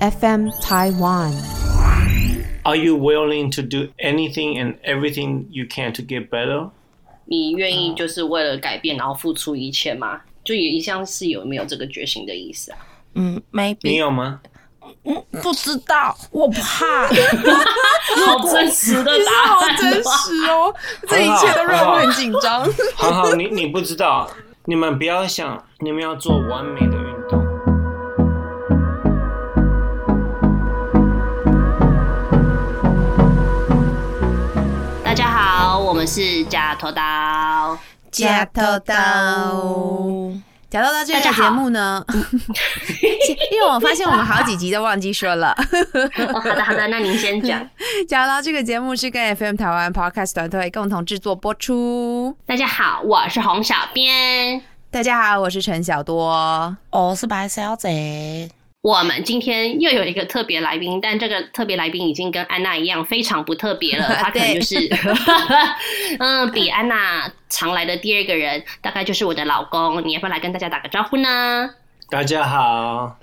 FM Taiwan. Are you willing to do anything and everything you can to get better? 你愿意就是为了改变，然后付出一切吗？就也一向是有没有这个决心的意思啊？嗯你，maybe 有吗？不知道，我怕。好真实的你是答案，好真实哦，这一切都让我很紧张。好好，你你不知道，你们不要想，你们要做完美的们是假头刀。假头刀，假头刀这个节目呢，因为我发现我们好几集都忘记说了。哦，好的好的，那您先讲。假头刀这个节目是跟 FM 台湾 Podcast 团队共同制作播出。大家好，我是洪小编。大家好，我是陈小多。我是白小姐，我们今天又有一个特别来宾，但这个特别来宾已经跟安娜一样非常不特别了。他可能就是，嗯，比安娜常来的第二个人，大概就是我的老公。你要不要来跟大家打个招呼呢？大家好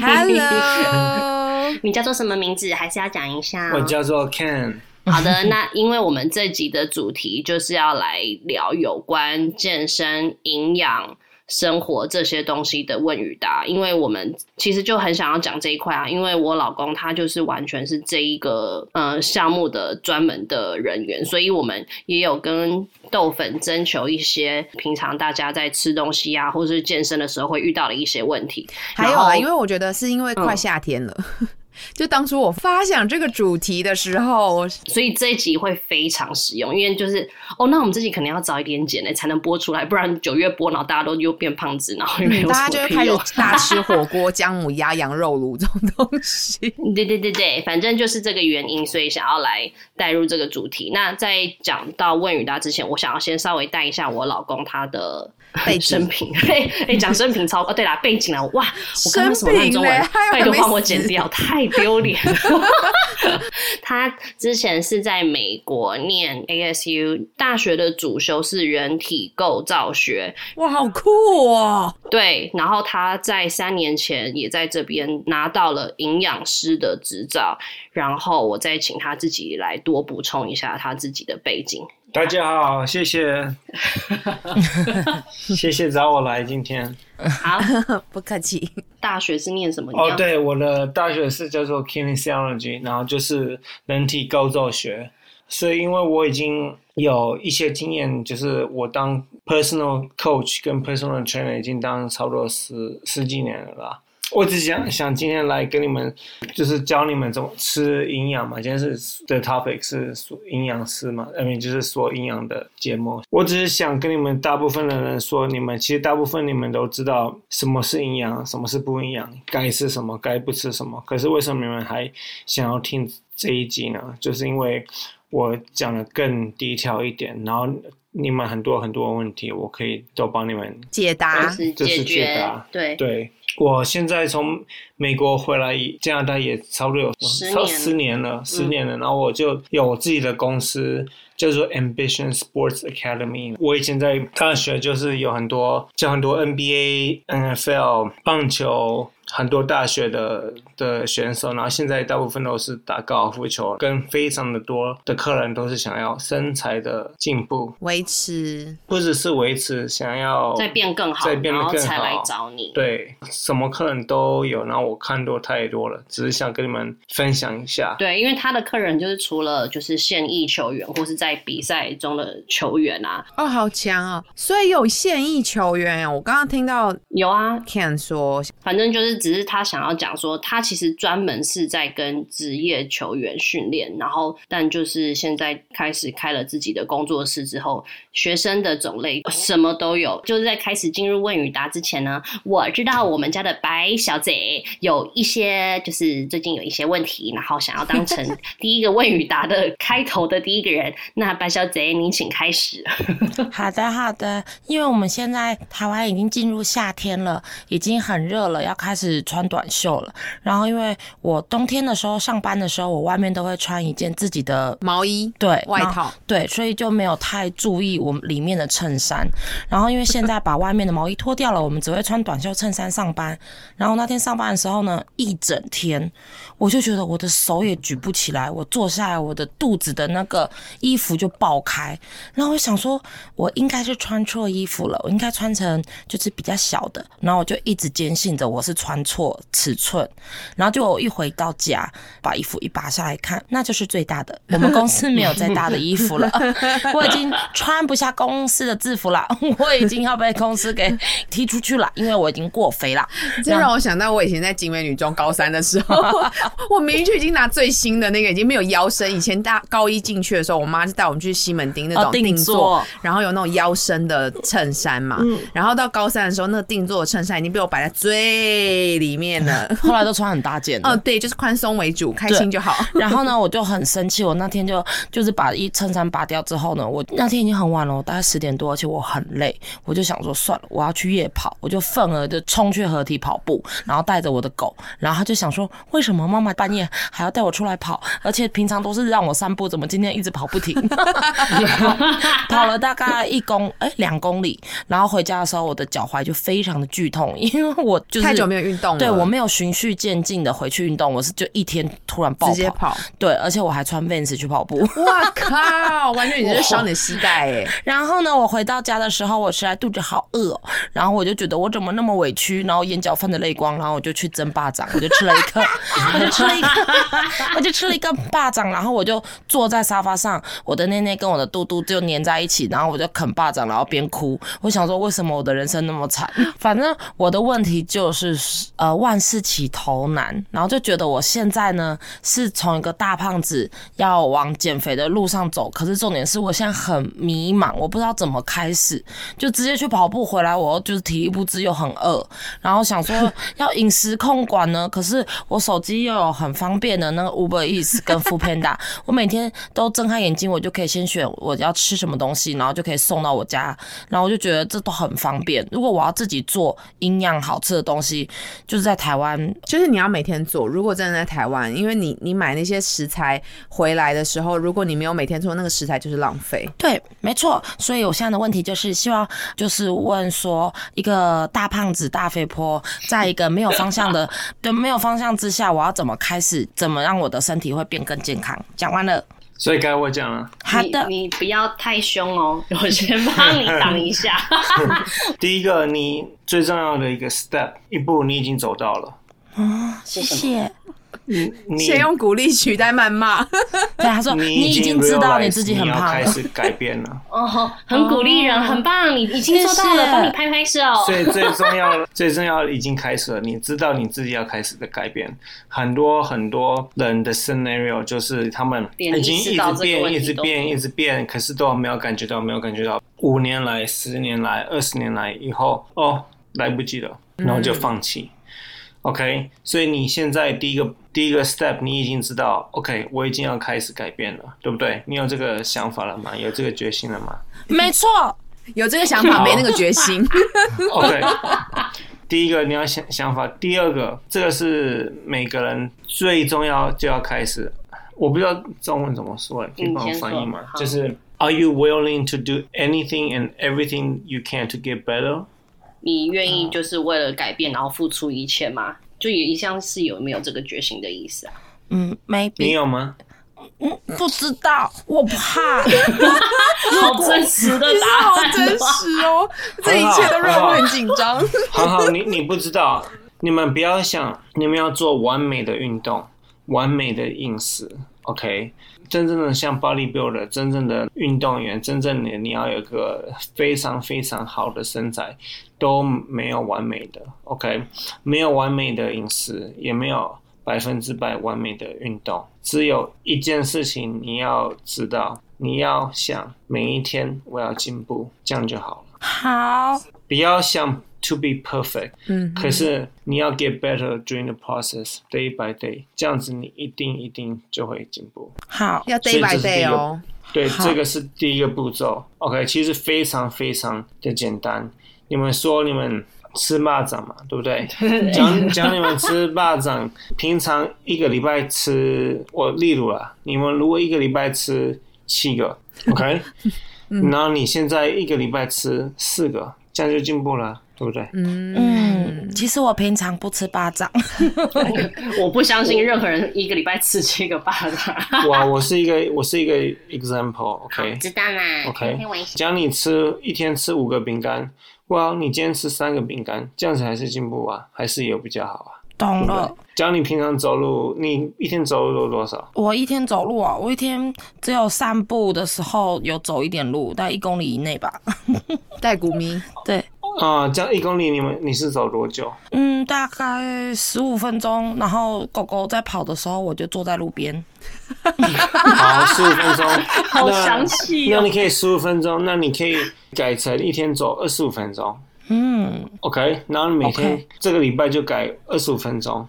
，Hello，你叫做什么名字？还是要讲一下？我叫做 Ken。好的，那因为我们这集的主题就是要来聊有关健身、营养、生活这些东西的问与答，因为我们其实就很想要讲这一块啊，因为我老公他就是完全是这一个呃项目的专门的人员，所以我们也有跟豆粉征求一些平常大家在吃东西啊，或是健身的时候会遇到的一些问题。还有啊，因为我觉得是因为快夏天了。就当初我发想这个主题的时候，所以这一集会非常实用，因为就是哦，那我们这集可能要早一点剪呢，才能播出来，不然九月播，然后大家都又变胖子，然后又没有大家就会开始。大吃火锅、姜母鸭、羊肉炉这种东西。对对对对，反正就是这个原因，所以想要来带入这个主题。那在讲到问与答之前，我想要先稍微带一下我老公他的 背景生平。哎哎，讲生平超哦，对啦，背景啊，哇，我刚刚什么生烂中文拜托帮我剪掉，太丢脸了。他之前是在美国念 ASU 大学的主修是人体构造学，哇，好酷哦！对，然后他在三年前也在这边拿到了营养师的执照，然后我再请他自己来多补充一下他自己的背景。大家好，谢谢，谢谢找我来今天。好，不客气。大学是念什么？哦，，对，我的大学是叫做 kinesiology，然后就是人体构造学。所以因为我已经有一些经验，就是我当 personal coach 跟 personal trainer 已经当差不多十十几年了啦。我只想想今天来跟你们，就是教你们怎么吃营养嘛。今天是的 topic 是说营养师嘛，I mean 就是说营养的节目。我只是想跟你们大部分的人说，你们其实大部分你们都知道什么是营养，什么是不营养，该吃什么，该不吃什么。可是为什么你们还想要听这一集呢？就是因为我讲的更低调一点，然后你们很多很多问题，我可以都帮你们解答是这是解决解答对。对，我现在从美国回来，加拿大也差不多有十年超十年了，十年了。然后我就有我自己的公司，叫做 Ambition Sports Academy。我以前在大学就是有很多教很多 NBA、NFL、棒球。很多大学的的选手，然后现在大部分都是打高尔夫球，跟非常的多的客人都是想要身材的进步，维持不只是维持，想要再变更好，再变得更好才来好找你。对，什么客人都有，然后我看多太多了，只是想跟你们分享一下。对，因为他的客人就是除了就是现役球员或是在比赛中的球员啊，哦，好强啊！所以有现役球员哦。我刚刚听到有啊，Ken 说，反正就是只是他想要讲说，他其实专门是在跟职业球员训练，然后但就是现在开始开了自己的工作室之后，学生的种类什么都有。就是在开始进入问与答之前呢，我知道我们家的白小姐有一些就是最近有一些问题，然后想要当成 第一个问与答的开头的第一个人。那白小姐，您请开始。好的，好的。因为我们现在台湾已经进入夏天了，已经很热了，要开始穿短袖了。然后，因为我冬天的时候上班的时候，我外面都会穿一件自己的毛衣对外，套，对，所以就没有太注意我们里面的衬衫。然后因为现在把外面的毛衣脱掉了，我们只会穿短袖衬衫上班。然后那天上班的时候呢，一整天我就觉得我的手也举不起来，我坐下来，我的肚子的那个衣服就爆开。然后我想说，我应该是穿错衣服了，我应该穿成就是比较小的。然后我就一直坚信着我是穿错尺寸。然后就我一回到家，把衣服一拔下来看，那就是最大的。我们公司没有再大的衣服了，我已经穿不下公司的制服了，我已经要被公司给踢出去了，因为我已经过肥了。这让我想到我以前在景美女中高三的时候，我明明就已经拿最新的那个，已经没有腰身。以前大高一进去的时候，我妈就带我们去西门町那哦种定定做做，然后有那种腰身的衬衫嘛。然后到高三的时候，那个定做的衬衫已经被我摆在最里面了。后来都穿很大件的。哦，对，就是宽松为主，开心就好。然后呢，我就很生气。我那天就就是把一衬衫拔掉之后呢，我那天已经很晚了，我大概十点多，而且我很累，我就想说算了，我要去夜跑，我就愤而就冲去合体跑步，然后带着我的狗，然后他就想说，为什么妈妈半夜还要带我出来跑？而且平常都是让我散步，怎么今天一直跑不停？跑了大概一公哎两公里，然后回家的时候，我的脚踝就非常的剧痛，因为我就是太久没有运动了，对我没有循序渐进的回去运动，我是就一天突然爆直接跑。对，而且我还穿 Vans 去跑步。哇靠！完全你是伤你的膝盖哎。然后呢，我回到家的时候，我实在肚子好饿哦、然后我就觉得我怎么那么委屈，然后眼角泛着泪光，然后我就去蒸巴掌，我就吃了一个，我就吃了一个，我就吃了一个巴掌，然后我就坐在沙发上，我的内内跟我的肚肚就粘在一起，然后我就啃巴掌，然后边哭。我想说，为什么我的人生那么惨？反正我的问题就是，呃，万事起头难，然后就觉得我现在呢是从一个大胖子要往减肥的路上走，可是重点是我现在很迷茫，我不知道怎么开始，就直接去跑步回来，我又就是体力不支又很饿，然后想说要饮食控管呢，可是我手机又有很方便的那个 Uber Eats 跟 Food Panda，我每天都睁开眼睛，我就可以先选我要吃什么东西，然后就可以送到我家，然后我就觉得这都很方便。如果我要自己做营养好吃的东西，就是在台湾就是你要每天做。如果真的在台湾，因为你你买那些食材回来的时候，如果你没有每天做，那个食材就是浪费。对，没错。所以我现在的问题就是希望，就是问说，一个大胖子、大肥婆，在一个没有方向的、对没有方向之下，我要怎么开始？怎么让我的身体会变更健康？讲完了，所以该我讲了。好的，你你不要太凶哦，我先帮你挡一下。第一个，你最重要的一个 step，一步你已经走到了。谢谢。你先用鼓励取代谩骂。对，他说你你已经知道你自己很你要胖了。开始改变了。哦，很鼓励人，很棒，你已经做到了，帮你拍拍手。所以最重要的、最重要的已经开始了，你知道你自己要开始的改变。很多很多人的 scenario 就是他们连已经一直变、一直变、一直变，可是都没有感觉到，没有感觉到。五年来、十年来、二十年来以后，哦，来不及了，然后就放弃。OK，所以你现在第一个第一个 step 你已经知道，OK，我已经要开始改变了，对不对？你有这个想法了吗？有这个决心了吗？没错，有这个想法，没那个决心。OK，第一个你要想想法，第二个这个是每个人最重要就要开始。我不知道中文怎么说，可以帮我翻译吗就是 Are you willing to do anything and everything you can to get better？你愿意就是为了改变，然后付出一切吗？就也一向是有没有这个决心的意思啊？嗯你，maybe 有吗？不知道，我怕。好真实的答案，好真实哦，这一切都让我很紧张。好好，你你不知道，你们不要想你们要做完美的运动，完美的饮食，OK？真正的像 bodybuilder，真正的运动员，真正的你要有个非常非常好的身材，都没有完美的，OK？没有完美的饮食，也没有百分之百完美的运动，只有一件事情你要知道，你要想每一天我要进步，这样就好了。好，不要想 to be perfect，嗯，可是你要 get better during the process day by day，这样子你一定一定就会进步。好，要所 day by 这是第 day 一个哦。对，这个是第一个步骤。OK，其实非常非常的简单。你们说你们吃蚂蚱嘛，对不对？讲讲你们吃蚂蚱，平常一个礼拜吃，我例如啦，你们如果一个礼拜吃七个，OK，然后你现在一个礼拜吃四个，这样就进步了，对不对？嗯，其实我平常不吃巴掌，我不相信任何人一个礼拜吃七个巴掌。哇，我是一个我是一个 example，OK，、知道啦 OK。讲你吃一天吃五个饼干，哇，你今天吃三个饼干，这样子还是进步啊，还是有比较好啊。懂了。讲你平常走路，你一天走路多少？我一天走路啊，我一天只有散步的时候有走一点路，大概一公里以内吧。带骨咪，对，啊、这样一公里你们你是走多久？嗯，大概十五分钟。然后狗狗在跑的时候，我就坐在路边。好，十五分钟，好那详细哦那你可以十五分钟，那你可以改成一天走二十五分钟嗯，，OK？然后你每天这个礼拜就改二十五分钟，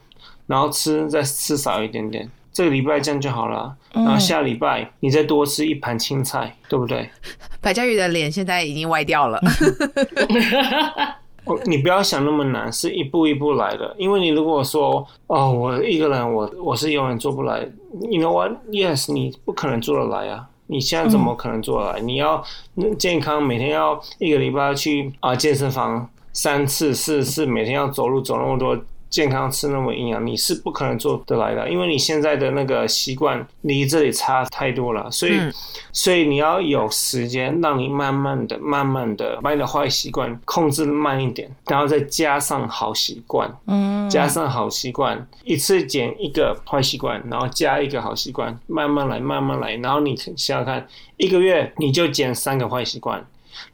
然后吃再吃少一点点。这个礼拜这样就好了，然后下礼拜你再多吃一盘青菜，对不对？白嘉宇的脸现在已经歪掉了。我 你不要想那么难，是一步一步来的。因为你如果说哦，我一个人我我是永远做不来，you know what？Yes，你不可能做得来啊。你现在怎么可能做得来？你要健康，每天要一个礼拜要去啊健身房三次四次，每天要走路走那么多，健康吃那么营养，你是不可能做得来的，因为你现在的那个习惯离这里差太多了，所以。嗯所以你要有时间，让你慢慢的、慢慢的把你的坏习惯控制慢一点，然后再加上好习惯，嗯，加上好习惯，一次减一个坏习惯，然后加一个好习惯，慢慢来，慢慢来，然后你想想看，一个月你就减三个坏习惯，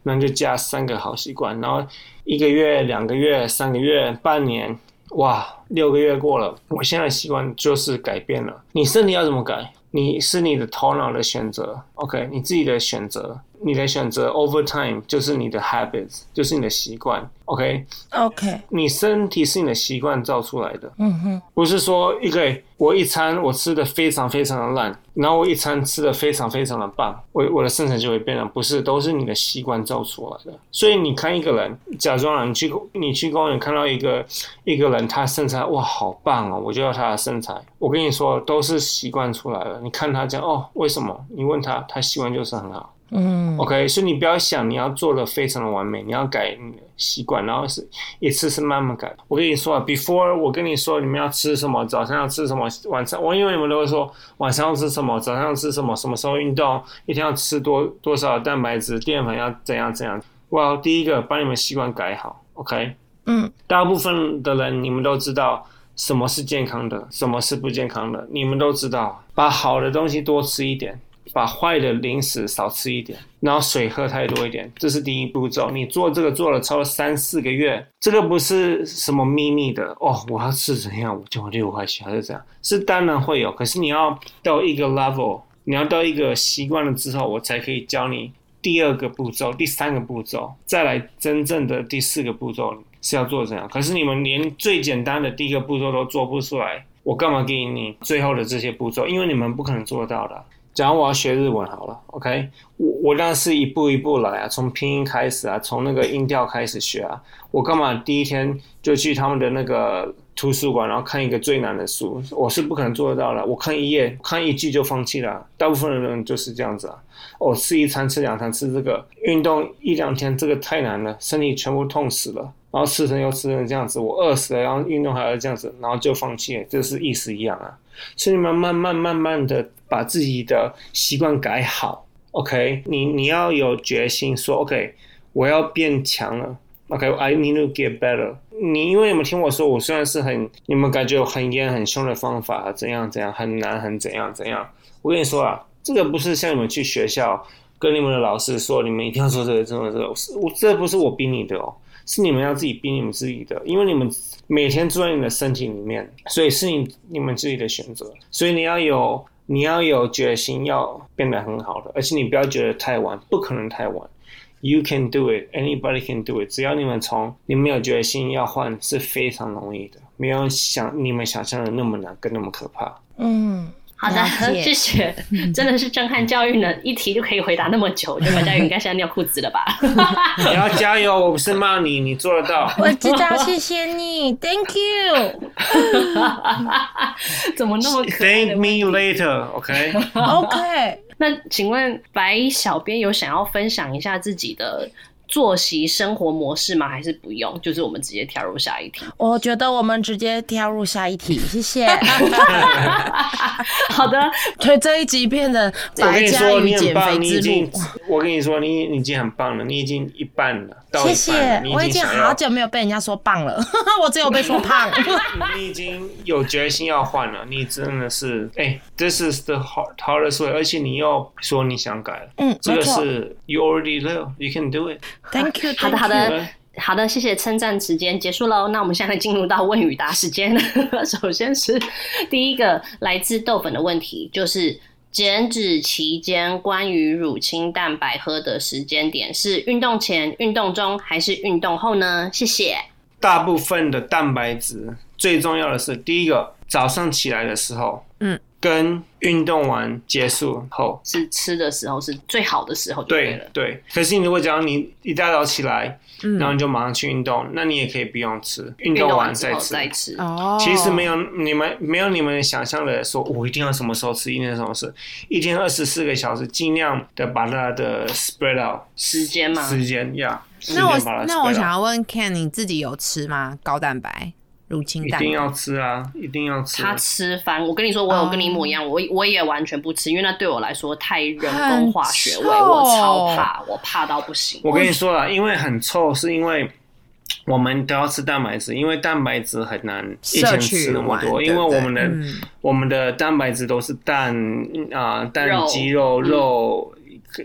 那就加三个好习惯，然后一个月、两个月、三个月、半年。哇，六个月过了，我现在习惯就是改变了。你身体要怎么改？你是你的头脑的选择，OK，你自己的选择，你的选择 over time 就是你的 habits，就是你的习惯，OK，OK，你身体是你的习惯造出来的，嗯哼，不是说一个我一餐我吃的非常非常的烂，然后我一餐吃的非常非常的棒，我我的身材就会变了，不是，都是你的习惯造出来的。所以你看一个人，假装啊你去你去公园看到一个一个人，他身材哇好棒哦，我就要他的身材。我跟你说，都是习惯出来了。你看他这样哦，为什么？你问他，他习惯就是很好。嗯 OK，所以你不要想你要做的非常的完美，你要改你的习惯，然后是一次是慢慢改。我跟你说啊，before 我跟你说你们要吃什么，早上要吃什么，晚上我因为你们都会说晚上要吃什么，早上要吃什么，什么时候运动，一天要吃多多少蛋白质、淀粉要怎样怎样。哇，第一个把你们习惯改好，OK。嗯大部分的人你们都知道什么是健康的，什么是不健康的，你们都知道。把好的东西多吃一点，把坏的零食少吃一点，然后水喝太多一点，这是第一步骤。你做这个做了超三四个月，这个不是什么秘密的哦。我要吃怎样我就会六块钱还是这样？是当然会有，可是你要到一个 level，你要到一个习惯了之后，我才可以教你第二个步骤、第三个步骤，再来真正的第四个步骤是要做怎样。可是你们连最简单的第一个步骤都做不出来，我干嘛给你最后的这些步骤？因为你们不可能做到的。假如我要学日文好了，OK，我我当然是一步一步来啊，从拼音开始啊，从那个音调开始学啊。我干嘛第一天就去他们的那个图书馆，然后看一个最难的书？我是不可能做得到的。我看一页，看一句就放弃了。大部分的人就是这样子啊。哦，吃一餐，吃两餐，吃这个，运动一两天，这个太难了，身体全部痛死了。然后吃成又吃成这样子，我饿死了，然后运动还要这样子，然后就放弃了，这是意思一样啊。所以你们慢慢慢慢的把自己的习惯改好，OK？你你要有决心说，OK，我要变强了，OK？I、need to get better。你因为你们听我说，我虽然是很你们感觉有很严很凶的方法，怎样怎样，很难很怎样怎样。我跟你说啊，这个不是像你们去学校跟你们的老师说，你们一定要做这个，做这个，我这不是我逼你的哦。是你们要自己逼你们自己的，因为你们每天住在你的身体里面，所以是你你们自己的选择。所以你要有你要有决心，要变得很好的，而且你不要觉得太晚，不可能太晚，You can do it. Anybody can do it. 只要你们从你们有决心要换，是非常容易的，没有想你们想象的那么难跟那么可怕。嗯，好的 谢谢，真的是震撼教育呢，一题就可以回答那么久，我觉得白佳宇应该是要尿裤子了吧？你要加油，我不是骂你，你做得到。我知道，谢谢你，Thank you。怎么那么可爱 Thank me later. OK. OK，那请问白小编有想要分享一下自己的作息生活模式吗？还是不用？就是我们直接跳入下一题。我觉得我们直接跳入下一题，谢谢。好的，所以这一集变得我跟白佳你说，你很宇减肥棒，你已之经路。，我跟你说，你你已经很棒了，你已经一半了，谢谢我已经好久没有被人家说棒了，我只有被说胖。你已经有决心要换了，你真的是，哎、t h i s is the hard hardest way，而且你又说你想改了，嗯，这个没错。是 you already know, you can do it。Thank you，好的，好的。好的，谢谢称赞时间结束喽。那我们现在进入到问与答时间。首先是第一个来自豆粉的问题，就是减脂期间关于乳清蛋白喝的时间点是运动前、运动中还是运动后呢？谢谢。大部分的蛋白质最重要的是第一个，早上起来的时候，嗯，跟运动完结束后，是吃的时候是最好的时候就对了。对对。可是你如果讲你一大早起来，嗯然后你就马上去运动，那你也可以不用吃，运运动动完再吃。再吃。哦，其实没有你们没有你们想象的说，我一定要什么时候吃，一定要什么时候吃，一天二十四个小时，尽量的把它的 spread out 时间吗时间呀。那我那我想要问 Ken，你自己有吃吗？高蛋白、乳清蛋？一定要吃啊，一定要吃。他吃饭，我跟你说，我有跟你一模一样，我我也完全不吃，因为那对我来说太人工化学味，我超怕，我怕到不行。我跟你说了，因为很臭，是因为我们都要吃蛋白质，因为蛋白质很难一天吃那么多，因为我们的、嗯我们的蛋白质都是蛋啊、蛋、鸡肉、嗯肉。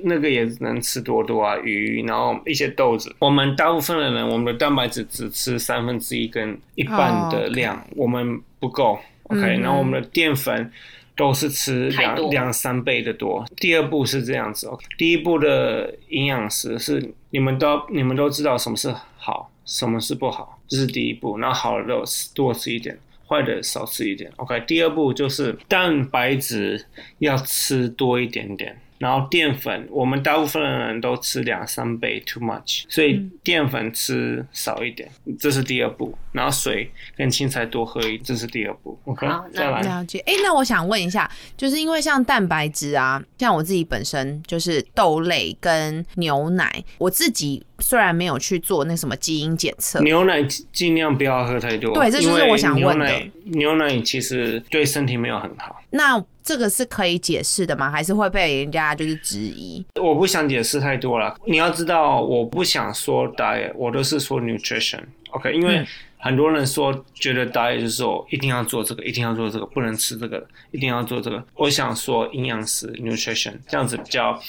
那个也能吃多多啊，鱼，然后一些豆子。我们大部分的人，我们的蛋白质只吃三分之一跟一半的量，我们不够。OK，、嗯然后我们的淀粉都是吃两两三倍的多。第二步是这样子，OK，第一步的营养师是你们都你们都知道什么是好，什么是不好，这是第一步。然后好的多吃一点。坏的少吃一点，OK。第二步就是蛋白质要吃多一点点，然后淀粉，我们大部分的人都吃两三倍，too much，所以淀粉吃少一点，这是第二步。然后水跟青菜多喝一，这是第二步，OK 再来，了解，哎、那我想问一下，就是因为像蛋白质啊，像我自己本身就是豆类跟牛奶，我自己虽然没有去做那什么基因检测，牛奶尽量不要喝太多，对这就是我想问的。牛奶牛奶其实对身体没有很好。那这个是可以解释的吗？还是会被人家就是质疑？我不想解释太多了。你要知道，我不想说 diet，我都是说 nutrition，OK？、因为嗯很多人说觉得 diet 就是说一定要做这个，一定要做这个，不能吃这个，一定要做这个。我想说营养师 nutrition 这样子比较，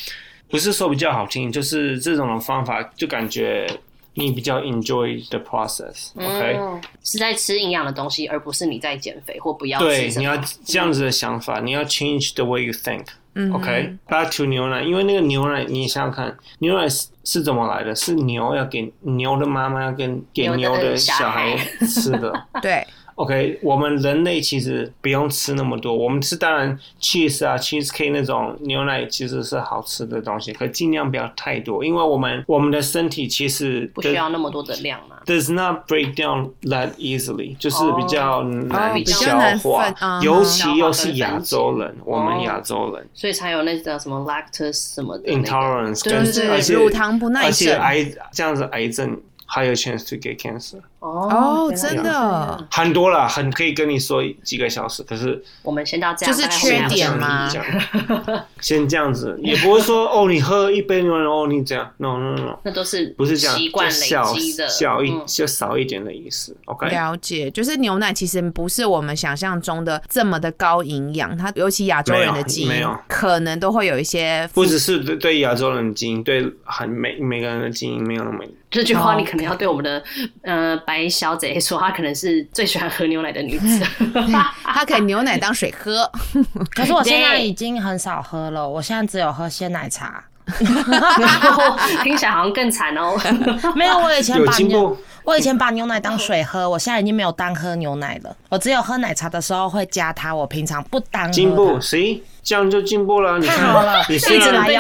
不是说比较好听，就是这种的方法就感觉你比较 enjoy the process，OK？、嗯，是在吃营养的东西，而不是你在减肥或不要对。你要这样子的想法，你要 change the way you think。嗯 OK，back、to 牛奶，因为那个牛奶，你想想看，牛奶是是怎么来的？是牛要给牛的妈妈要跟给牛的小孩吃的。对，OK，我们人类其实不用吃那么多，我们吃当然 cheese 啊，cheese cake 那种牛奶其实是好吃的东西，可尽量不要太多，因为我们我们的身体其实不需要那么多的量嘛。does not break down that easily，就是比较难哦比较消化。尤其又是亚洲人，我们哦亚洲人。所以才有那叫什么 lactose 什么的、那个。Intolerance，对是而且乳糖不耐而且癌这样子癌症还有 chance to get cancer，哦真的，很多了，很可以跟你说几个小时，可是我们先到这样，就是缺点吗？先这样子，也不会说哦，你喝一杯牛奶哦，你这样，no no no，那都是不是这样，习惯累就小积的，小一嗯。就少一点的意思，OK。了解，就是牛奶其实不是我们想象中的这么的高营养，它尤其亚洲人的基因没有可能都会有一些不只是对对亚洲人的基因，对很每每个人的基因没有那么这句话哦你可能要对我们的呃白小姐说，她可能是最喜欢喝牛奶的女子。她可以牛奶当水喝。可是我现在已经很少喝了，我现在只有喝鲜奶茶。听起来好像更惨哦。没有，我以前有把牛进步，我以前把牛奶当水喝，我现在已经没有单喝牛奶了。我只有喝奶茶的时候会加它，我平常不单喝进步，它。谁这样就进步了？你太看好了，你虽然你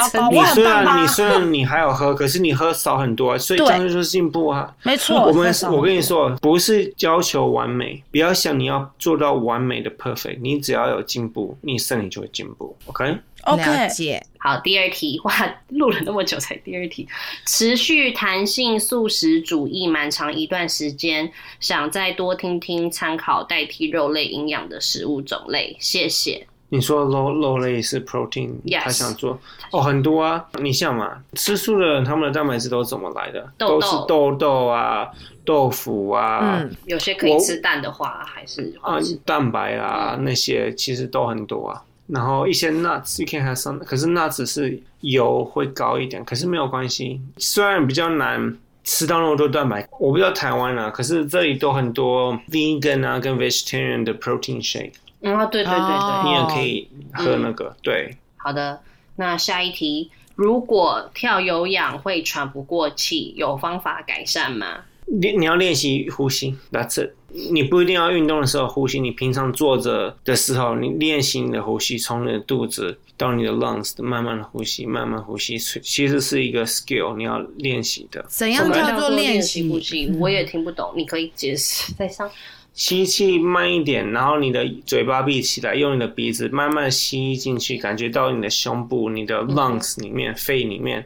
虽然你？虽然你还有喝，可是你喝少很多，所以对这样就是进步啊。没错，我们我跟你说，不是要求完美，不要想你要做到完美的 perfect，你只要有进步，你身体就会进步。OK？了，OK，解。好，第二题，哇，录了那么久才第二题。持续弹性素食主义蛮长一段时间，想再多听听参考代替肉类营养的食物种类，谢谢。你说肉肉类是 protein，Yes 他想做哦，很多啊。你像嘛，吃素的人他们的蛋白质都是怎么来的？豆豆都是豆豆啊、豆腐啊、嗯，有些可以吃蛋的话，还是啊蛋白啊那些，其实都很多啊。然后一些 nuts you can have some，可是 nuts 是油会高一点，可是没有关系。虽然比较难吃到那么多蛋白，我不知道台湾啊，可是这里都很多 vegan 啊跟 vegetarian 的 protein shake，嗯，啊对对对对，哦你也可以喝那个。对，好的，那下一题，如果跳有氧会喘不过气，有方法改善吗？你你要练习呼吸，That's it。你不一定要运动的时候呼吸，你平常坐着的时候，你练习你的呼吸，从你的肚子到你的 lungs 慢慢的呼吸，慢慢呼吸，其实是一个 skill，你要练习的。怎样叫做练习呼？吸？我也听不懂，你可以解释再上。吸气慢一点，然后你的嘴巴闭起来，用你的鼻子慢慢吸进去，感觉到你的胸部、你的 lungs 里面、肺里面，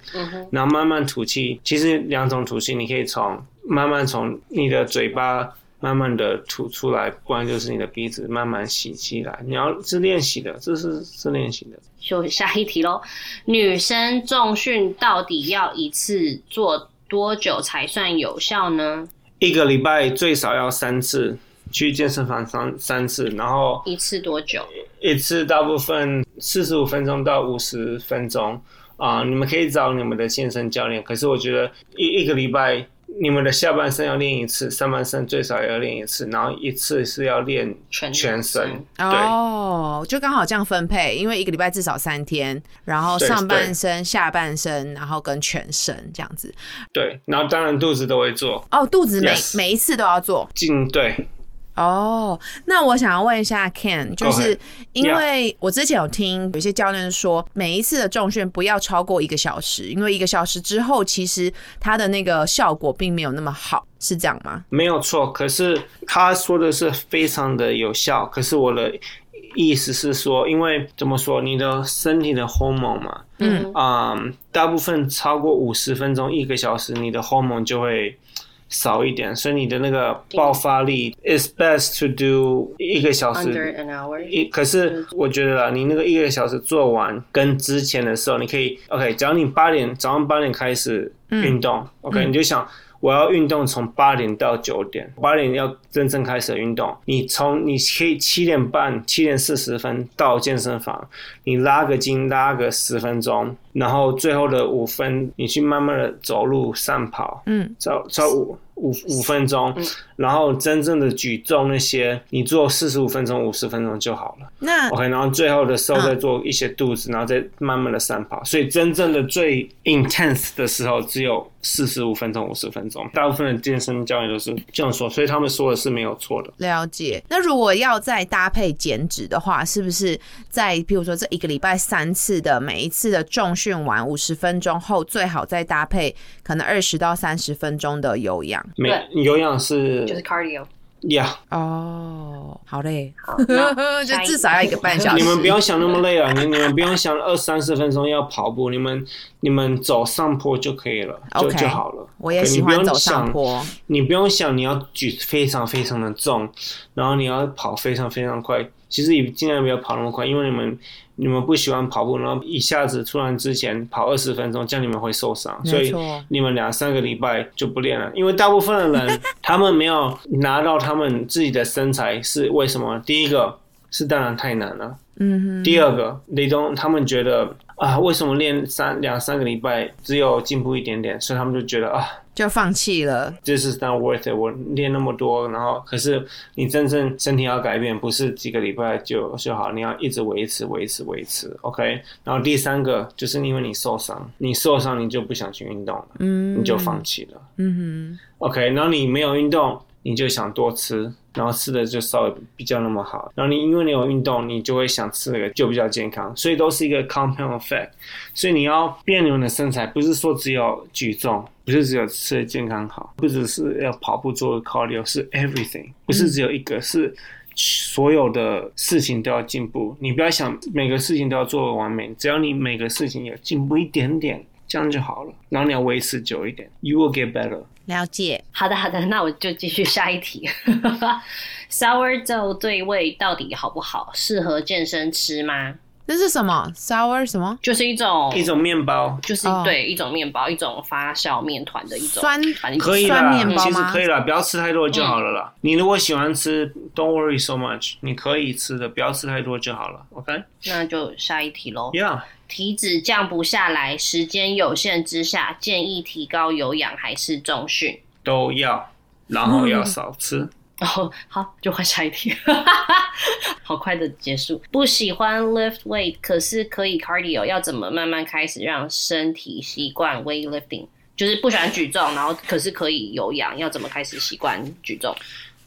然后慢慢吐气。其实两种吐气，你可以从慢慢从你的嘴巴慢慢的吐出来，不然就是你的鼻子慢慢吸进来。你要是练习的，这是是练习的。就下一题喽。女生重训到底要一次做多久才算有效呢？一个礼拜最少要三次，去健身房三三次，然后一次多久？一次大部分四十五分钟到五十分钟啊、你们可以找你们的健身教练。可是我觉得一一个礼拜，你们的下半身要练一次，上半身最少要练一次，然后一次是要练全全身。哦，就刚好这样分配，因为一个礼拜至少三天，然后上半身、下半身，然后跟全身这样子。对，然后当然肚子都会做，哦，肚子每每一次都要做。进对，哦，那我想要问一下 Ken，就是因为我之前有听有些教练说，每一次的重训不要超过一个小时，因为一个小时之后，其实它的那个效果并没有那么好，是这样吗？没有错。可是他说的是非常的有效，可是我的意思是说，因为怎么说，你的身体的 hormone 嘛，嗯啊、大部分超过五十分钟、一个小时，你的 hormone 就会少一点，所以你的那个爆发力 is best to do 一个小，under 时。an hour。一可是我觉得啦，你那个一个小时做完，跟之前的时候，你可以 OK，只要你八点早上八点开始运动、o k 你就想我要运动从八点到九点，八点要真正开始运动。你从你可以七点半、七点四十分到健身房，你拉个筋拉个十分钟，然后最后的五分你去慢慢的走路散跑，嗯，走走五五五分钟，然后真正的举重那些，你做四十五分钟、五十分钟就好了。那 OK，然后最后的时候再做一些肚子，然后再慢慢的散跑。所以真正的最 intense 的时候只有四十五分钟、五十分钟。大部分的健身教练都是这样说，所以他们说的是没有错的。了解。那如果要再搭配减脂的话，是不是在比如说这一个礼拜三次的每一次的重训完五十分钟后，最好再搭配可能二十到三十分钟的有氧？没对有氧是就是 cardio。呀哦，好嘞，好，那 就至少要一个半小时。你们不要想那么累啊！你你们不用想二三十分钟要跑步，你们你们走上坡就可以了，就就好了。我也喜欢走上坡。你不用想你要举非常非常的重，然后你要跑非常非常快。其实也尽量不要跑那么快，因为你们你们不喜欢跑步，然后一下子突然之前跑二十分钟，这样你们会受伤。所以你们两三个礼拜就不练了，因为大部分的人他们没有拿到他们自己的身材是为什么？第一个是当然太难了，嗯哼，第二个，they don't，他们觉得啊，为什么练三两三个礼拜只有进步一点点，所以他们就觉得啊，就放弃了。这是 not worth it。我练那么多，然后可是你真正身体要改变，不是几个礼拜就就好，你要一直维持、维持、维持。OK。然后第三个就是因为你受伤，你受伤你就不想去运动了，嗯，你就放弃了。嗯哼 OK。然后你没有运动，你就想多吃，然后吃的就稍微比较那么好。然后你因为你有运动，你就会想吃那个就比较健康，所以都是一个 compound effect。所以你要变你的身材，不是说只有举重，不是只有吃的健康好，不只是要跑步做 cardio，是 everything，不是只有一个，是所有的事情都要进步。你不要想每个事情都要做得完美，只要你每个事情有进步一点点，这样就好了。然后你要维持久一点，you will get better。了解。好的，好的，那我就继续下一题。Sourdough 对胃到底好不好？适合健身吃吗？这是什么？sour 什么？就是一种一种面包就是哦对一种面包，一种发酵面团的一种酸反正可以酸啦面，包吗其实可以了，不要吃太多就好了啦。你如果喜欢吃，Don't worry so much，你可以吃的，不要吃太多就好了。OK？Yeah，、那就下一题喽。体脂降不下来，时间有限之下，建议提高有氧还是重训？都要，然后要少吃。然后，好，就换下一题，好快的结束。不喜欢 lift weight，可是可以 cardio，要怎么慢慢开始让身体习惯 weightlifting？就是不喜欢举重，然后可是可以有氧，要怎么开始习惯举重？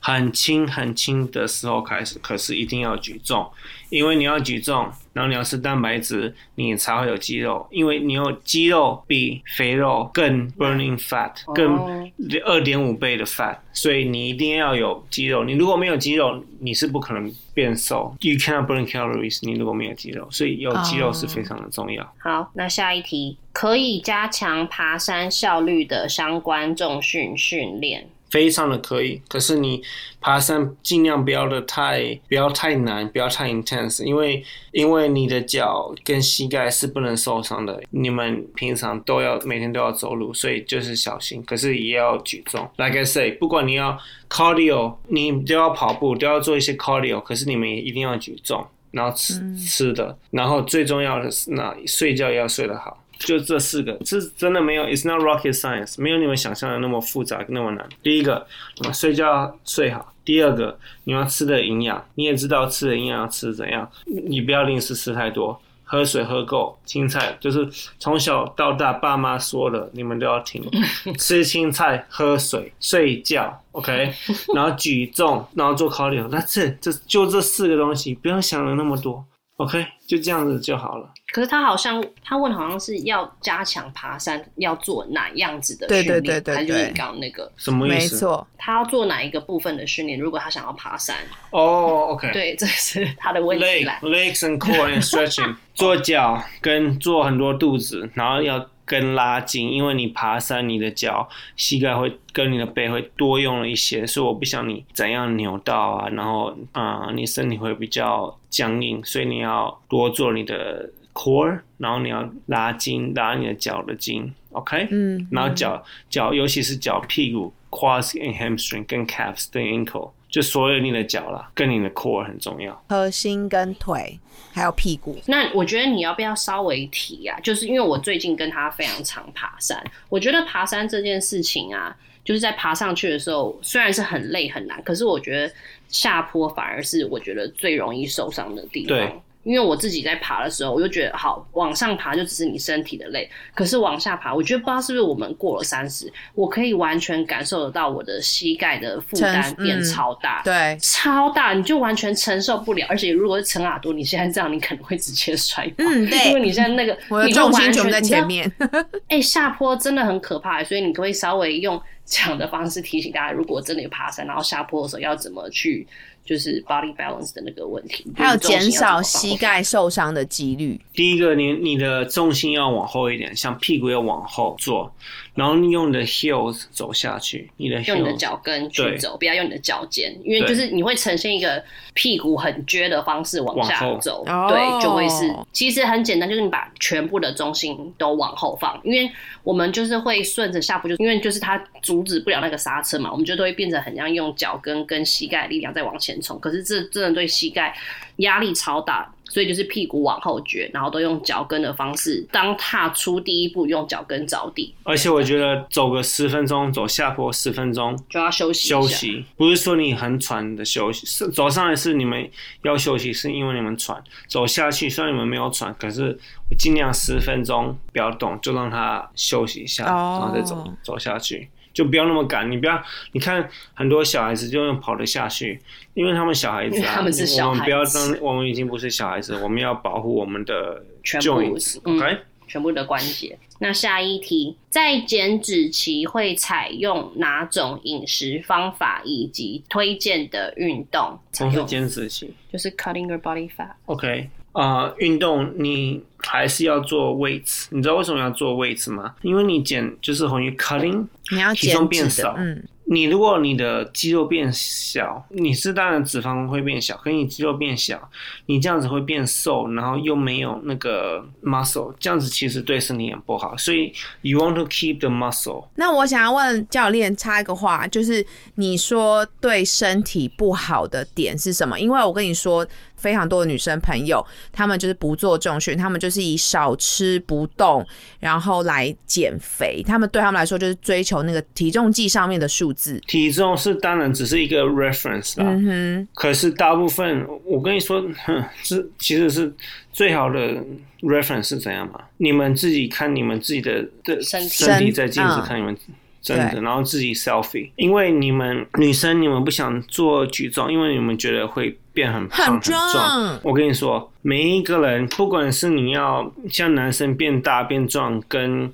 很轻很轻的时候开始，可是一定要举重，因为你要举重，然后你要吃蛋白质，你才会有肌肉，因为你有肌肉比肥肉更 burning fat，更哦二点五倍的 fat，所以你一定要有肌肉。你如果没有肌肉，你是不可能变瘦。You cannot burn calories。你如果没有肌肉，所以有肌肉是非常的重要。好，那下一题，可以加强爬山效率的相关重训训练。非常的可以，可是你爬山尽量不要的太不要太难，不要太 intense，因为因为你的脚跟膝盖是不能受伤的。你们平常都要每天都要走路，所以就是小心，可是也要举重。Like I say，不管你要 cardio，你都要跑步，都要做一些 cardio，可是你们也一定要举重，然后吃、吃的，然后最重要的是，那睡觉也要睡得好。就这四个，这真的没有，It's not rocket science，没有你们想象的那么复杂那么难。第一个，你们睡觉睡好；第二个，你要吃的营养，你也知道吃的营养要吃怎样，你不要零食吃太多，喝水喝够，青菜就是从小到大爸妈说了，你们都要听，吃青菜、喝水、睡觉，OK，然后举重，然后做 cardio，那这这就这四个东西，不要想的那么多，OK，就这样子就好了。可是他好像他问好像是要加强爬山，要做哪样子的训练？对对对还就是你刚刚那个，什么意思？没错，他要做哪一个部分的训练？如果他想要爬山，哦，OK，对，这是他的问题啦。legs and core and stretching，做脚跟做很多肚子，然后要跟拉筋，因为你爬山，你的脚膝盖会跟你的背会多用了一些，所以我不想你怎样扭到啊，然后啊、呃你身体会比较僵硬，所以你要多做你的 core，然后你要拉筋，拉你的脚的筋，OK，嗯，然后脚脚尤其是脚屁股 quads and hamstring 跟 calves 跟 ankle，就所有你的脚啦，跟你的 core 很重要。核心跟腿还有屁股，那我觉得你要不要稍微提啊？就是因为我最近跟他非常常爬山，我觉得爬山这件事情啊，就是在爬上去的时候，虽然是很累很难，可是我觉得下坡反而是我觉得最容易受伤的地对方。因为我自己在爬的时候，我就觉得好，往上爬就只是你身体的累，可是往下爬，我觉得不知道是不是我们过了三十，我可以完全感受得到我的膝盖的负担承变嗯超大，对，超大，你就完全承受不了。而且如果是陈耳朵，你现在这样，你可能会直接摔倒。嗯 对因为你现在那个，我的你重心全部在前面，哎、下坡真的很可怕，所以你可以稍微用讲的方式提醒大家，如果真的有爬山，然后下坡的时候要怎么去，就是 body balance 的那个问题，还有减少膝盖受伤的几率。第一个，你你的重心要往后一点，像屁股要往后坐，然后你用你的 heels 走下去，你的用你的脚跟去走，不要用你的脚尖，因为就是你会呈现一个屁股很撅的方式往下走，哦。对，就会是其实很简单，就是你把全部的重心都往后放，因为我们就是会顺着下坡，就因为就是它阻止不了那个刹车嘛，我们就都会变成很像用脚跟跟膝盖力量在往前冲，可是这真的对膝盖压力超大，所以就是屁股往后撅，然后都用脚跟的方式，当踏出第一步用脚跟着地，而且我觉得走个十分钟，走下坡十分钟就要休息休。息，不是说你很喘的休息，是走上来是你们要休息，是因为你们喘。走下去虽然你们没有喘，可是我尽量十分钟不要动，就让他休息一下，哦然后再走走下去。就不要那么赶，你不要，你看很多小孩子就用跑得下去，因为他们小孩子啊，他们是小我们不要当，我们已经不是小孩子，我们要保护我们的全部嗯全部的关节。那下一题，在减脂期会采用哪种饮食方法以及推荐的运动？从事减脂期。就是 cutting your body fat。OK，啊，运动你还是要做 weights，你知道为什么要做 weights 吗？因为你减就是等于 cutting，你要体重减变少，嗯，你如果你的肌肉变小，你是当然脂肪会变小，可是你肌肉变小，你这样子会变瘦，然后又没有那个 muscle，这样子其实对身体很不好。所以 you want to keep the muscle。那我想要问教练插一个话，就是你说对身体不好的点是什么？因为我跟你说，非常多的女生朋友，她们就是不做重训，她们就是以少吃不动，然后来减肥。她们对她们来说就是追求那个体重计上面的数字。体重是当然只是一个 reference 啦，嗯哼，可是大部分，我跟你说，哼，是其实是最好的 reference 是怎样嘛？你们自己看你们自己的的身体身体在镜子嗯看你们真的，然后自己 selfie，因为你们女生你们不想做举重，因为你们觉得会变很胖很很壮壮。我跟你说，每一个人，不管是你要像男生变大变壮，跟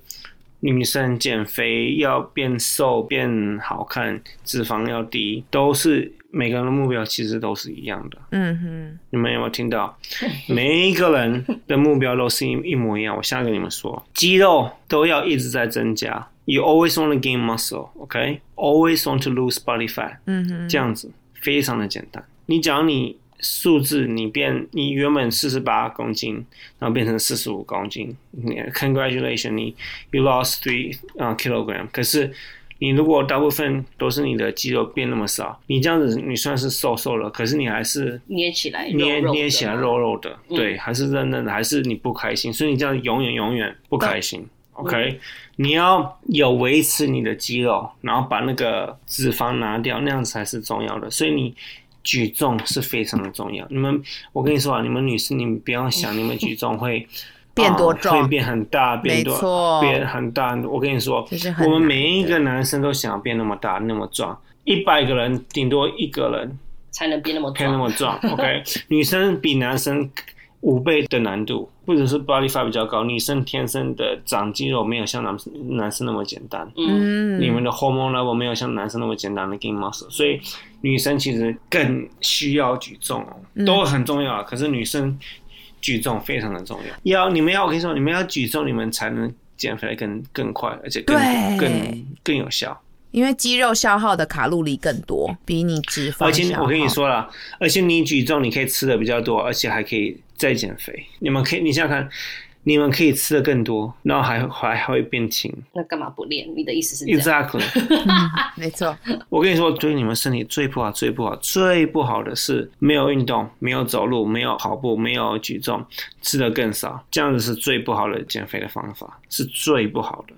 女生减肥要变瘦变好看，脂肪要低，都是每个人的目标其实都是一样的。嗯哼，你们有没有听到？每一个人的目标都是一一模一样。我现在跟你们说，肌肉都要一直在增加。You always want to gain muscle, OK? Always want to lose body fat. 嗯哼，这样子非常的简单。你只要你数字你变，你原本四十八公斤，然后变成四十五公斤你，Congratulations，你 you lost three 啊、kilogram。可是你如果大部分都是你的肌肉变那么少，你这样子你算是瘦瘦了，可是你还是捏起来捏捏起来肉肉的，嗯对，还是嫩嫩的，还是你不开心，所以你这样永远永远不开心。OK，你嗯要有维持你的肌肉，然后把那个脂肪拿掉，那样才是重要的。所以你举重是非常的重要。你们，我跟你说啊，你们女生，你们不要想你们举重会 变多啊重会变很大，变没多，变很大。我跟你说我们每一个男生都想变那么大，那么壮，一百个人顶多一个人才能变那么可以那。么壮。OK，女生比男生五倍的难度，或者是 body fat 比较高，女生天生的长肌肉没有像男男生那么简单。嗯，嗯，你们的 hormone level 没有像男生那么简单的 gain muscle，所以女生其实更需要举重都很重要啊。可是女生举重非常的重要，要你们要我跟你说，你们要举重，你们才能减肥更更快，而且更对更更有效。因为肌肉消耗的卡路里更多，比你脂肪而且我跟你，说了，而且你举重你可以吃的比较多，而且还可以再减肥。你们可以，你想想看，你们可以吃的更多，然后还还还会变轻。那干嘛不练？你的意思是？Exactly。没错，我跟你说，对你们身体最不好、最不好、最不好的是没有运动、没有走路、没有跑步、没有举重，吃的更少，这样子是最不好的减肥的方法，是最不好的。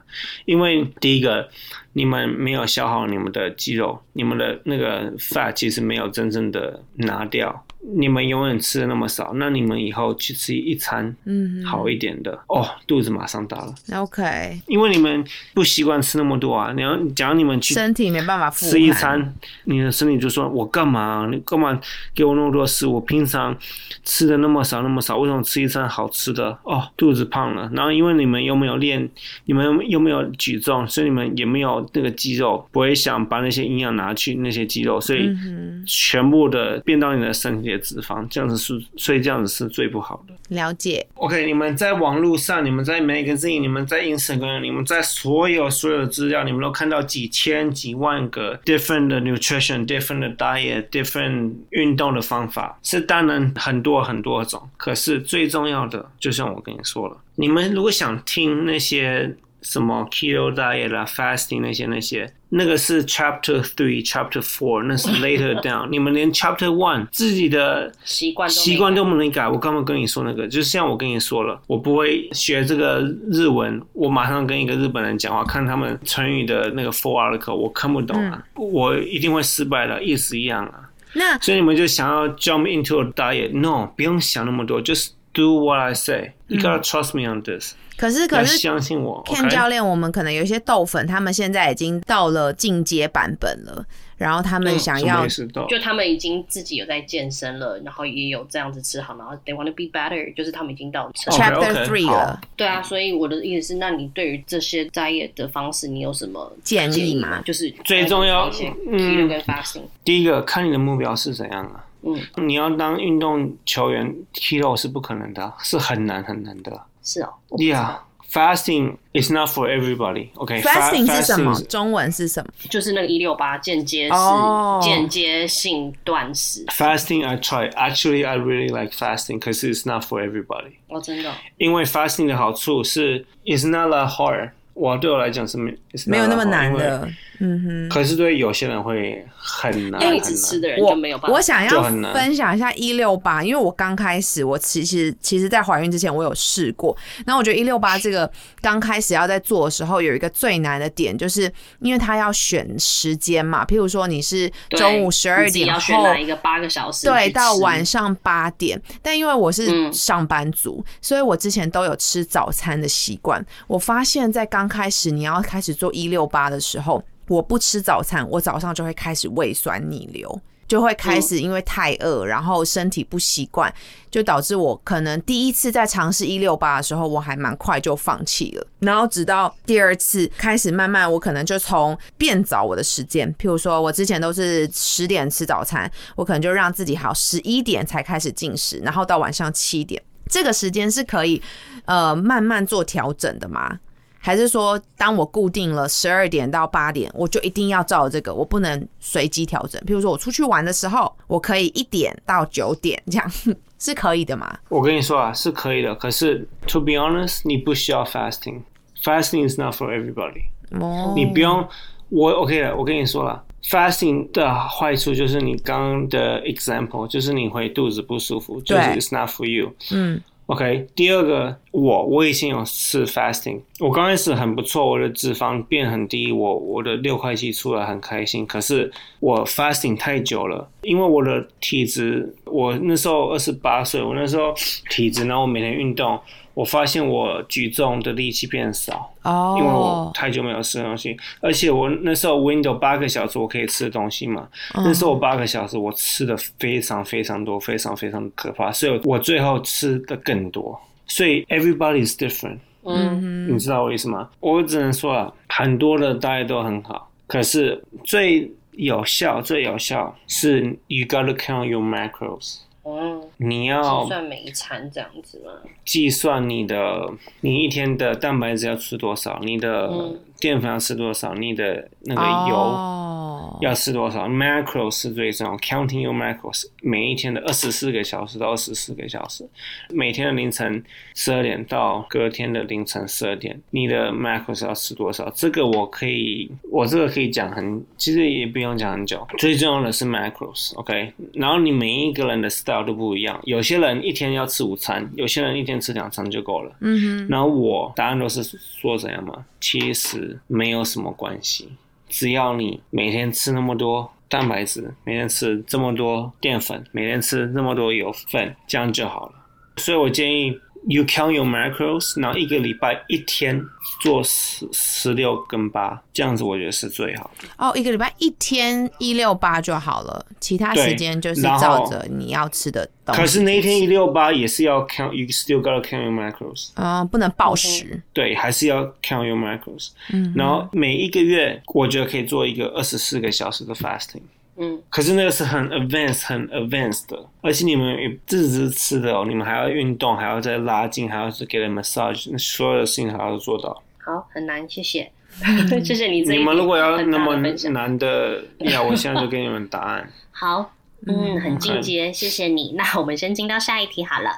因为第一个，你们没有消耗你们的肌肉，你们的那个 fat 其实没有真正的拿掉。你们永远吃的那么少，那你们以后去吃一餐嗯好一点的、哦，肚子马上大了，，OK，因为你们不习惯吃那么多啊。你要假如你们去身体没办法复吃一，餐，你的身体就说：“我干嘛？你干嘛给我那么多食物？我平常吃的那么少那么少，为什么吃一餐好吃的？哦，肚子胖了。然后因为你们又没有练，你们又没有举重，所以你们也没有那个肌肉，不会想把那些营养拿去那些肌肉，所以嗯全部的变到你的身体的脂肪，这样子是，所以这样子是最不好的。了解，OK，你们在网络上，你们在 magazine，你们在 Instagram，你们在所有所有的资料，你们都看到几千几万个 different 的 nutrition、different 的 diet、different 运动的方法，是当然很多很多种。可是最重要的，就像我跟你说了，你们如果想听那些什么 keto diet 啦、fasting 那些那些，那个是 chapter three、chapter four，那是 later down。你们连 chapter one 自己的习惯都习惯都不能改。我刚刚跟你说那个，就像我跟你说了，我不会学这个日文，我马上跟一个日本人讲话，看他们成语的那个 full article，我看不懂啊，我一定会失败的，意思一样啊。那所以你们就想要 jump into a diet，no，不用想那么多，just do what I say。You gotta trust me on this，可是可是相信我。Ken 教练，我们可能有一些豆粉，他们现在已经到了进阶版本了，然后他们想要就他们已经自己有在健身了，然后也有这样子吃好，然后 they want to be better，就是他们已经到成 OK，Chapter OK，Three 了，对啊，所以我的意思是，那你对于这些 diet 的方式，你有什么建议吗吗？就是最重要嗯跟 fasting，第一个看你的目标是怎样啊。嗯，你要当运动球员，keto 是不可能的，是很难很难的。是哦，我不知 Yeah, 道 fasting is not for everybody. OK, fasting 是什么中文是什么？就是那个一六八间接式、哦间接性断食，Fasting I try. Actually, I really like fasting because it's not for everybody. 哦，真的哦，因为 fasting 的好处是 it's not that hard。我对我来讲是没没有那么难的。嗯哼。可是对有些人会很难，一直吃。的人就没有办法。我想要分享一下一六八，因为我刚开始，我其实其实，在怀孕之前我有试过，然后我觉得一六八这个刚开始要在做的时候，有一个最难的点，就是因为它要选时间嘛，譬如说你是中午十二点后要选哪一个八个小时对，到晚上八点。但因为我是嗯上班族，所以我之前都有吃早餐的习惯。我发现，在刚开始你要开始做一六八的时候，我不吃早餐，我早上就会开始胃酸逆流。就会开始因为太饿，然后身体不习惯，就导致我可能第一次在尝试一六八的时候，我还蛮快就放弃了。然后直到第二次开始慢慢，我可能就从变早我的时间，譬如说我之前都是十点吃早餐，我可能就让自己好十一点才开始进食，然后到晚上七点，这个时间是可以呃慢慢做调整的吗？还是说，当我固定了十二点到八点，我就一定要照这个，我不能随机调整？比如说我出去玩的时候，我可以一点到九点这样，是可以的吗？我跟你说啊，是可以的。可是 to be honest，你不需要 fasting。Fasting is not for everybody。哦，你不用，我 OK 了。我跟你说了，fasting 的坏处就是你刚刚的 example，就是你会肚子不舒服，就是 it's not for you。嗯 OK，第二个，我我以前有吃 fasting，我刚开始很不错，我的脂肪变很低，我我的六块肌出来很开心。可是我 fasting 太久了，因为我的体质，我那时候二十八岁，我那时候体质，然后我每天运动，我发现我举重的力气变少。哦，因为我太久没有吃东西，而且我那时候 window 八个小时我可以吃的东西嘛，那时候我八个小时我吃的非常非常多，非常非常可怕，所以我最后吃的更多，所以 everybody is different，嗯，你知道我意思吗？我只能说啊，很多的大家都很好，可是最有效、最有效是 you gotta count your macros，哦，你要计算每一餐这样子吗？计算你的你一天的蛋白质要吃多少，你的嗯淀粉要吃多少，你的那个油哦，要吃多少、m a c r o 是最重要，counting your macros，每一天的二十四个小时到二十四个小时，每天的凌晨十二点到隔天的凌晨十二点，你的 macros 要吃多少？这个我可以，我这个可以讲很，其实也不用讲很久。最重要的是 macros，OK、然后你每一个人的 style 都不一样，有些人一天要吃午餐，有些人一天吃两餐就够了。嗯哼，然后我答案都是说怎样嘛？其实没有什么关系，只要你每天吃那么多蛋白质，每天吃这么多淀粉，每天吃那么多油分，这样就好了。所以我建议 you count your macros，然后一个礼拜一天做十十六跟八，这样子我觉得是最好的。哦，一个礼拜一天一六八就好了，其他时间就是照着你要吃的东西。可是那一天一六八也是要 count，you still gotta count your macros。嗯，不能暴食。对，还是要 count your macros。嗯，然后每一个月，我觉得可以做一个二十四个小时的 fasting。嗯，可是那个是很 advanced、很 advanced 的，而且你们也不只是吃的哦，你们还要运动，还要再拉筋，还要去给人 massage，那所有的事情还要做到。好，很难，谢谢，谢谢你你们如果要那么。难的，呀，我现在就给你们答案。好，嗯，很进阶，谢谢你。那我们先进到下一题好了。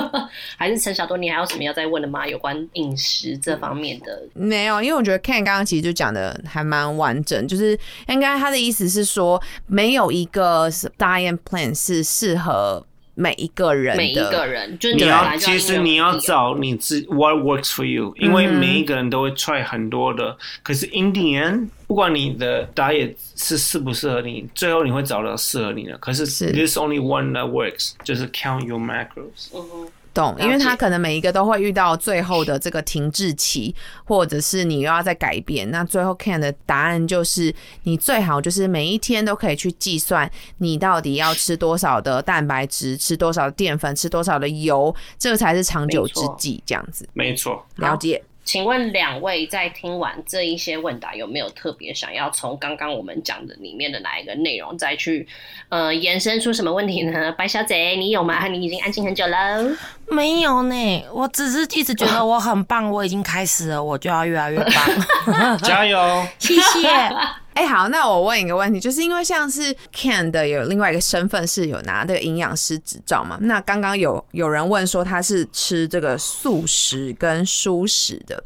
还是陈小多，你还有什么要再问的吗？有关饮食这方面的？没有，因为我觉得 Ken 刚刚其实就讲的还蛮完整，就是应该他的意思是说，没有一个 diet plan 是适合。每一个人，每一个人，就你要其实你要找你自 what works for you，因为每一个人都会 try 很多的，可是 in the end，不管你的 diet 是适不适合你，最后你会找到适合你的。可是 there's only one that works，就是 count your macros。懂，因为他可能每一个都会遇到最后的这个停滞期，或者是你又要再改变。那最后 Ken 的答案就是，你最好就是每一天都可以去计算你到底要吃多少的蛋白质，吃多少淀粉，吃多少的油，这个才是长久之计。这样子，没错，了解。请问两位在听完这一些问答，有没有特别想要从刚刚我们讲的里面的哪一个内容再去呃延伸出什么问题呢？白小姐，你有吗？你已经安静很久了。没有呢，我只是一直觉得我很棒，我已经开始了，我就要越来越棒。加油！谢谢。哎，好，那我问一个问题，就是因为像是 Ken 的有另外一个身份是有拿这个营养师执照嘛？那刚刚有有人问说他是吃这个素食跟蔬食的，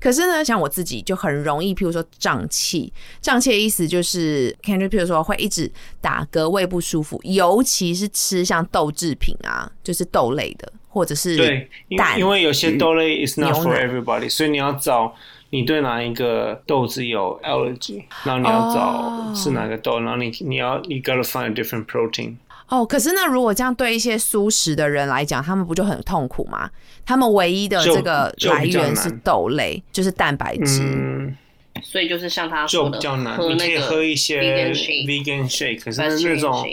可是呢，像我自己就很容易，譬如说胀气，胀气的意思就是 Ken 就譬如说会一直打嗝、胃不舒服，尤其是吃像豆制品啊，就是豆类的，或者是对，因为有些豆类 is not for everybody，所以你要找。你对哪一个豆子有 allergy？然后你要找是哪个豆，然后你你要你 gotta find a different protein。哦，可是那如果这样对一些素食的人来讲，他们不就很痛苦吗？他们唯一的这个来源是豆类，就是蛋白质。所以就是像他说的，你可以喝一些 vegan shake，可是那种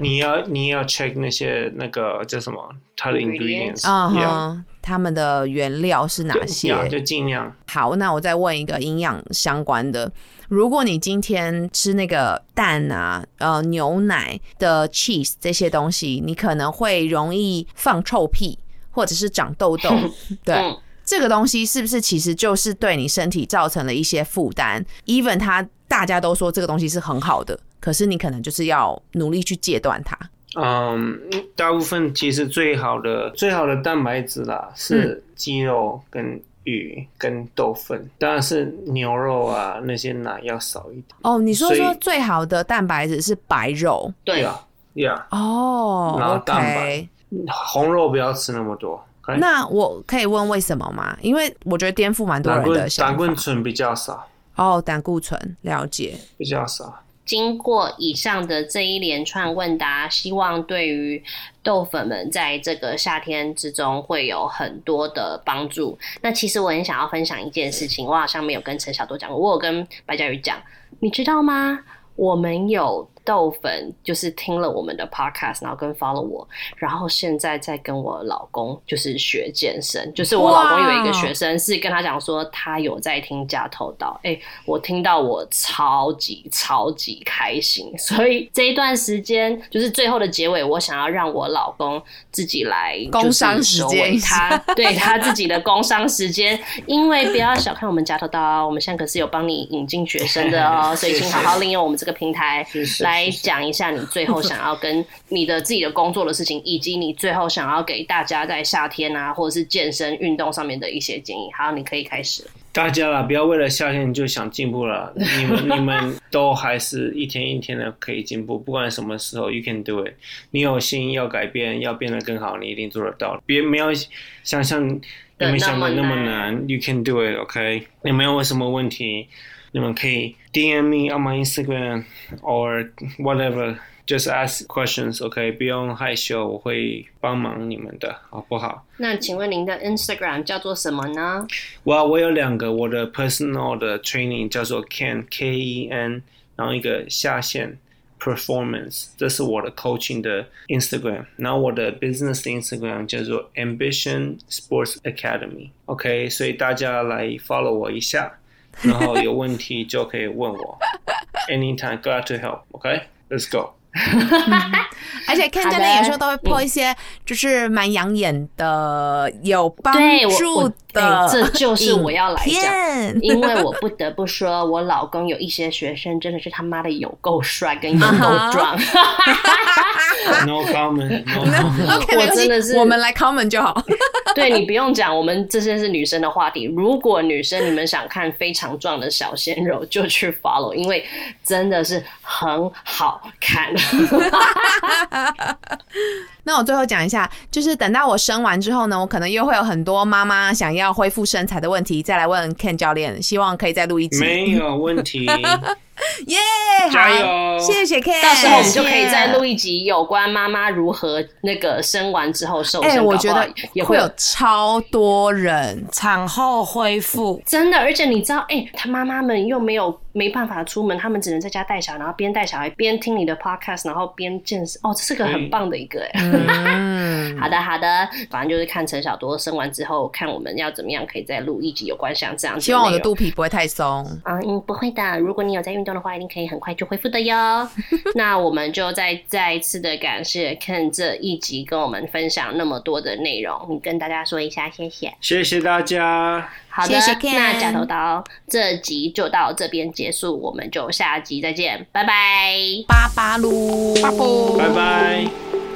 你要你要 check 那些那个叫什么，它的 ingredients，啊他们的原料是哪些？就尽量。好，那我再问一个营养相关的，如果你今天吃那个蛋啊、呃牛奶的 cheese 这些东西，你可能会容易放臭屁，或者是长痘痘，对。这个东西是不是其实就是对你身体造成了一些负担？Even 它大家都说这个东西是很好的，可是你可能就是要努力去戒断它。嗯，大部分其实最好的最好的蛋白质啦是鸡肉跟鱼跟豆粉，当然是牛肉啊那些奶要少一点。哦，你说说最好的蛋白质是白肉？对啊，Yeah。哦，然后蛋白红肉不要吃那么多。那我可以问为什么吗？因为我觉得颠覆蛮多人的胆固醇比较少。哦，胆固醇了解比较少。经过以上的这一连串问答，希望对于豆粉们在这个夏天之中会有很多的帮助。那其实我很想要分享一件事情，我好像没有跟陈小多讲过，我有跟白嘉宇讲，你知道吗？我们有。豆粉就是听了我们的 podcast，然后跟 follow 我，然后现在在跟我老公就是学健身，就是我老公有一个学生是跟他讲说他有在听加头刀，哎，我听到我超级超级开心，所以这一段时间就是最后的结尾，我想要让我老公自己来工商时间，他对他自己的工商时间，因为不要小看我们加头刀，我们现在可是有帮你引进学生的哦，所以请好好利用我们这个平台来。来讲一下你最后想要跟 你的自己的工作的事情，以及你最后想要给大家在夏天啊，或者是健身运动上面的一些建议。好，你可以开始。大家啦，不要为了夏天就想进步了。你们 你们都还是一天一天的可以进步，不管什么时候，you can do it。你有心要改变，要变得更好，你一定做得到。别没有想象你们想的那么难，you can do it。OK，你没有什么问题？你们可以 DM me on my Instagram or whatever. Just ask questions, OK？不用害羞，我会帮忙你们的，好不好？那请问您的 Instagram 叫做什么呢？我我有两个，我的 personal 的 training 叫做 Ken K E N，然后一个下线 performance，这是我的 coaching 的 Instagram。然后我的 business 的 Instagram 叫做 Ambition Sports Academy。OK，所以大家来 follow 我一下。 然后有问题就可以问我，anytime glad to help。OK，let's go。而且看见的有时候都会播一些，就是蛮养眼的、有帮助的，这就是我要来讲。因为我不得不说，我老公有一些学生真的是他妈的有够帅跟有够壮，No comment. No comment. OK，我没关系真的是我们来 comment 就好。对你不用讲，我们这些是女生的话题。如果女生你们想看非常壮的小鲜肉，就去 follow，因为真的是很好看。那我最后讲一下，就是等到我生完之后呢，我可能又会有很多妈妈想要恢复身材的问题，再来问 Ken 教练，希望可以再录一集。没有问题。耶，加好油谢谢 Ken。到时候我们就可以谢谢再录一集有关妈妈如何那个生完之后瘦哎、身。我觉得也会有会有超多人，产后恢复。真的，而且你知道，哎、他妈妈们又没有没办法出门，他们只能在家带小孩，然后边带小孩边听你的 podcast，然后边健身。哦，这是个很棒的一个哎、嗯，好的，好的，反正就是看陈小多生完之后，看我们要怎么样可以再录一集有关像这样子。希望我的肚皮不会太松。啊，嗯，不会的。如果你有在运动的话，一定可以很快就恢复的哟。那我们就再再一次的感谢 Ken 这一集跟我们分享那么多的内容，你跟大家说一下，谢谢。谢谢大家。好的，谢谢 Ken 那假头刀这集就到这边结束，我们就下集再见，拜拜。巴巴噜，拜拜。